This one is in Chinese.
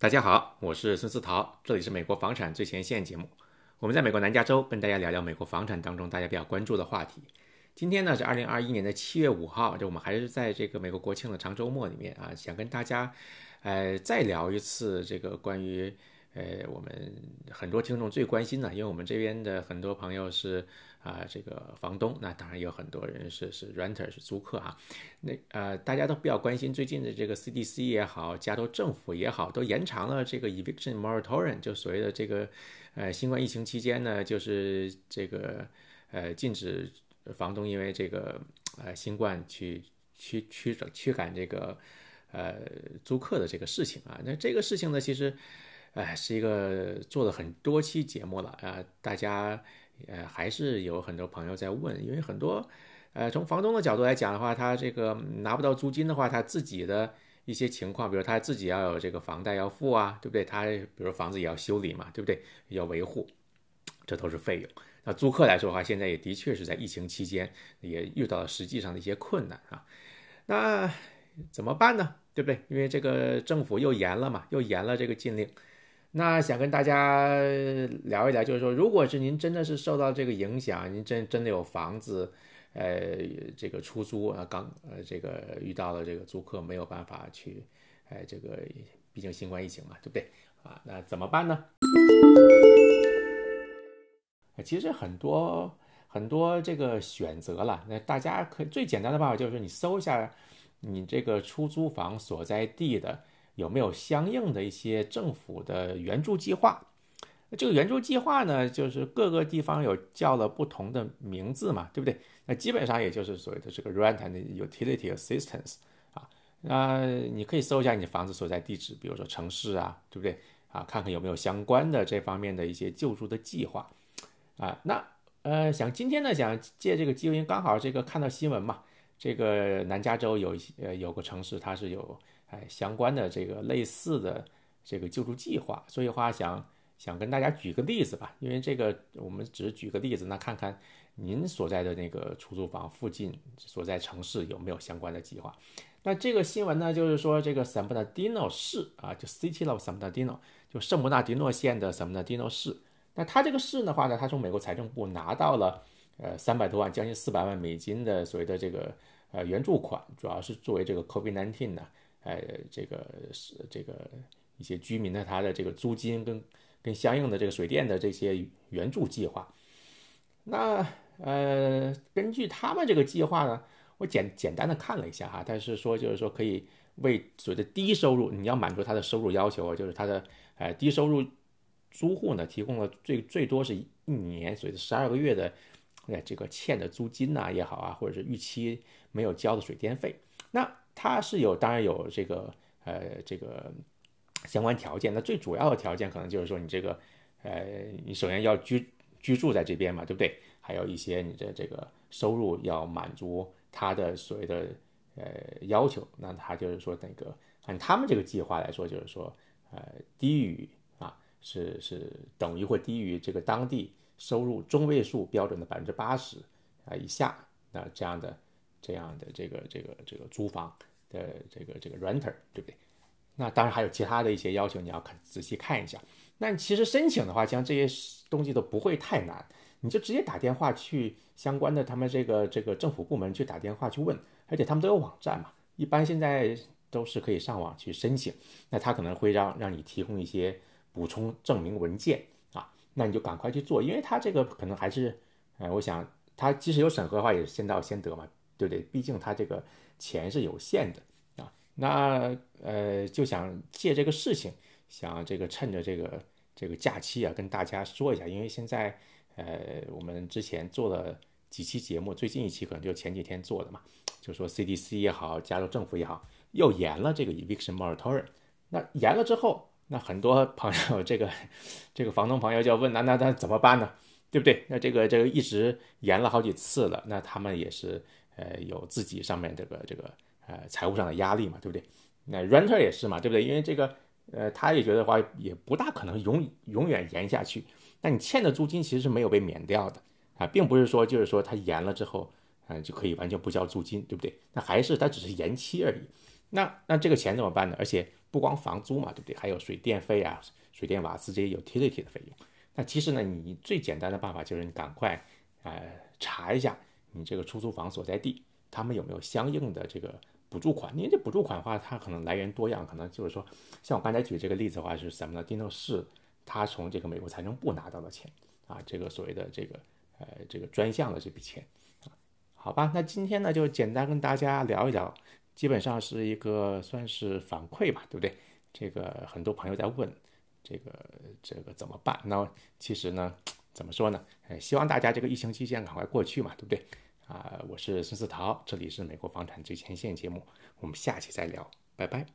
大家好，我是孙思桃，这里是美国房产最前线节目。我们在美国南加州跟大家聊聊美国房产当中大家比较关注的话题。今天呢是二零二一年的七月五号，就我们还是在这个美国国庆的长周末里面啊，想跟大家呃再聊一次这个关于呃我们很多听众最关心的，因为我们这边的很多朋友是。啊，这个房东，那当然有很多人是是 renter 是租客哈，那呃大家都比较关心最近的这个 CDC 也好，加州政府也好，都延长了这个 eviction moratorium，就所谓的这个呃新冠疫情期间呢，就是这个呃禁止房东因为这个呃新冠去驱驱驱赶这个呃租客的这个事情啊，那这个事情呢，其实哎是一个做了很多期节目了啊，大家。呃，还是有很多朋友在问，因为很多，呃，从房东的角度来讲的话，他这个拿不到租金的话，他自己的一些情况，比如他自己要有这个房贷要付啊，对不对？他比如房子也要修理嘛，对不对？要维护，这都是费用。那租客来说的话，现在也的确是在疫情期间也遇到了实际上的一些困难啊。那怎么办呢？对不对？因为这个政府又严了嘛，又严了这个禁令。那想跟大家聊一聊，就是说，如果是您真的是受到这个影响，您真真的有房子，呃，这个出租啊，刚呃，这个遇到了这个租客没有办法去，哎，这个毕竟新冠疫情嘛，对不对啊？那怎么办呢？其实很多很多这个选择了，那大家可最简单的办法就是你搜一下你这个出租房所在地的。有没有相应的一些政府的援助计划？这个援助计划呢，就是各个地方有叫了不同的名字嘛，对不对？那基本上也就是所谓的这个 rent and utility assistance 啊。那你可以搜一下你房子所在地址，比如说城市啊，对不对？啊，看看有没有相关的这方面的一些救助的计划啊。那呃，想今天呢，想借这个机会，刚好这个看到新闻嘛，这个南加州有一些呃有个城市，它是有。哎，相关的这个类似的这个救助计划，所以话想想跟大家举个例子吧，因为这个我们只是举个例子，那看看您所在的那个出租房附近所在城市有没有相关的计划。那这个新闻呢，就是说这个 San Bernardino 市啊，就 City of San Bernardino，就圣伯纳迪诺县的 San Bernardino 市。那它这个市的话呢，它从美国财政部拿到了呃三百多万，将近四百万美金的所谓的这个呃援助款，主要是作为这个 COVID-19 呢。呃，这个是这个一些居民的他的这个租金跟跟相应的这个水电的这些援助计划。那呃，根据他们这个计划呢，我简简单的看了一下哈，但是说就是说可以为所谓的低收入，你要满足他的收入要求，就是他的呃低收入租户呢，提供了最最多是一年所谓的十二个月的呃这个欠的租金呐也好啊，或者是逾期没有交的水电费，那。它是有，当然有这个，呃，这个相关条件。那最主要的条件可能就是说，你这个，呃，你首先要居居住在这边嘛，对不对？还有一些你的这个收入要满足他的所谓的呃要求。那他就是说，那个按他们这个计划来说，就是说，呃，低于啊，是是等于或低于这个当地收入中位数标准的百分之八十啊以下，那这样的这样的这个这个这个租房。的这个这个 renter 对不对？那当然还有其他的一些要求，你要看仔细看一下。那其实申请的话，像这些东西都不会太难，你就直接打电话去相关的他们这个这个政府部门去打电话去问，而且他们都有网站嘛，一般现在都是可以上网去申请。那他可能会让让你提供一些补充证明文件啊，那你就赶快去做，因为他这个可能还是，呃，我想他即使有审核的话，也是先到先得嘛，对不对？毕竟他这个。钱是有限的啊，那呃就想借这个事情，想这个趁着这个这个假期啊，跟大家说一下，因为现在呃我们之前做了几期节目，最近一期可能就前几天做的嘛，就说 CDC 也好，加州政府也好，又延了这个 eviction moratorium。那延了之后，那很多朋友这个这个房东朋友就要问，那那那怎么办呢？对不对？那这个这个一直延了好几次了，那他们也是。呃，有自己上面这个这个呃财务上的压力嘛，对不对？那 renter 也是嘛，对不对？因为这个呃，他也觉得话也不大可能永永远延下去。那你欠的租金其实是没有被免掉的啊，并不是说就是说他延了之后，嗯，就可以完全不交租金，对不对？那还是他只是延期而已。那那这个钱怎么办呢？而且不光房租嘛，对不对？还有水电费啊、水电瓦斯这些 utility 的费用。那其实呢，你最简单的办法就是你赶快呃查一下你这个出租房所在地，他们有没有相应的这个补助款。因为这补助款的话，它可能来源多样，可能就是说，像我刚才举这个例子的话是什么呢？丁特市他从这个美国财政部拿到的钱啊，这个所谓的这个呃这个专项的这笔钱啊，好吧，那今天呢就简单跟大家聊一聊。基本上是一个算是反馈吧，对不对？这个很多朋友在问，这个这个怎么办？那其实呢，怎么说呢？呃，希望大家这个疫情期间赶快过去嘛，对不对？啊，我是孙思桃，这里是美国房产最前线节目，我们下期再聊，拜拜。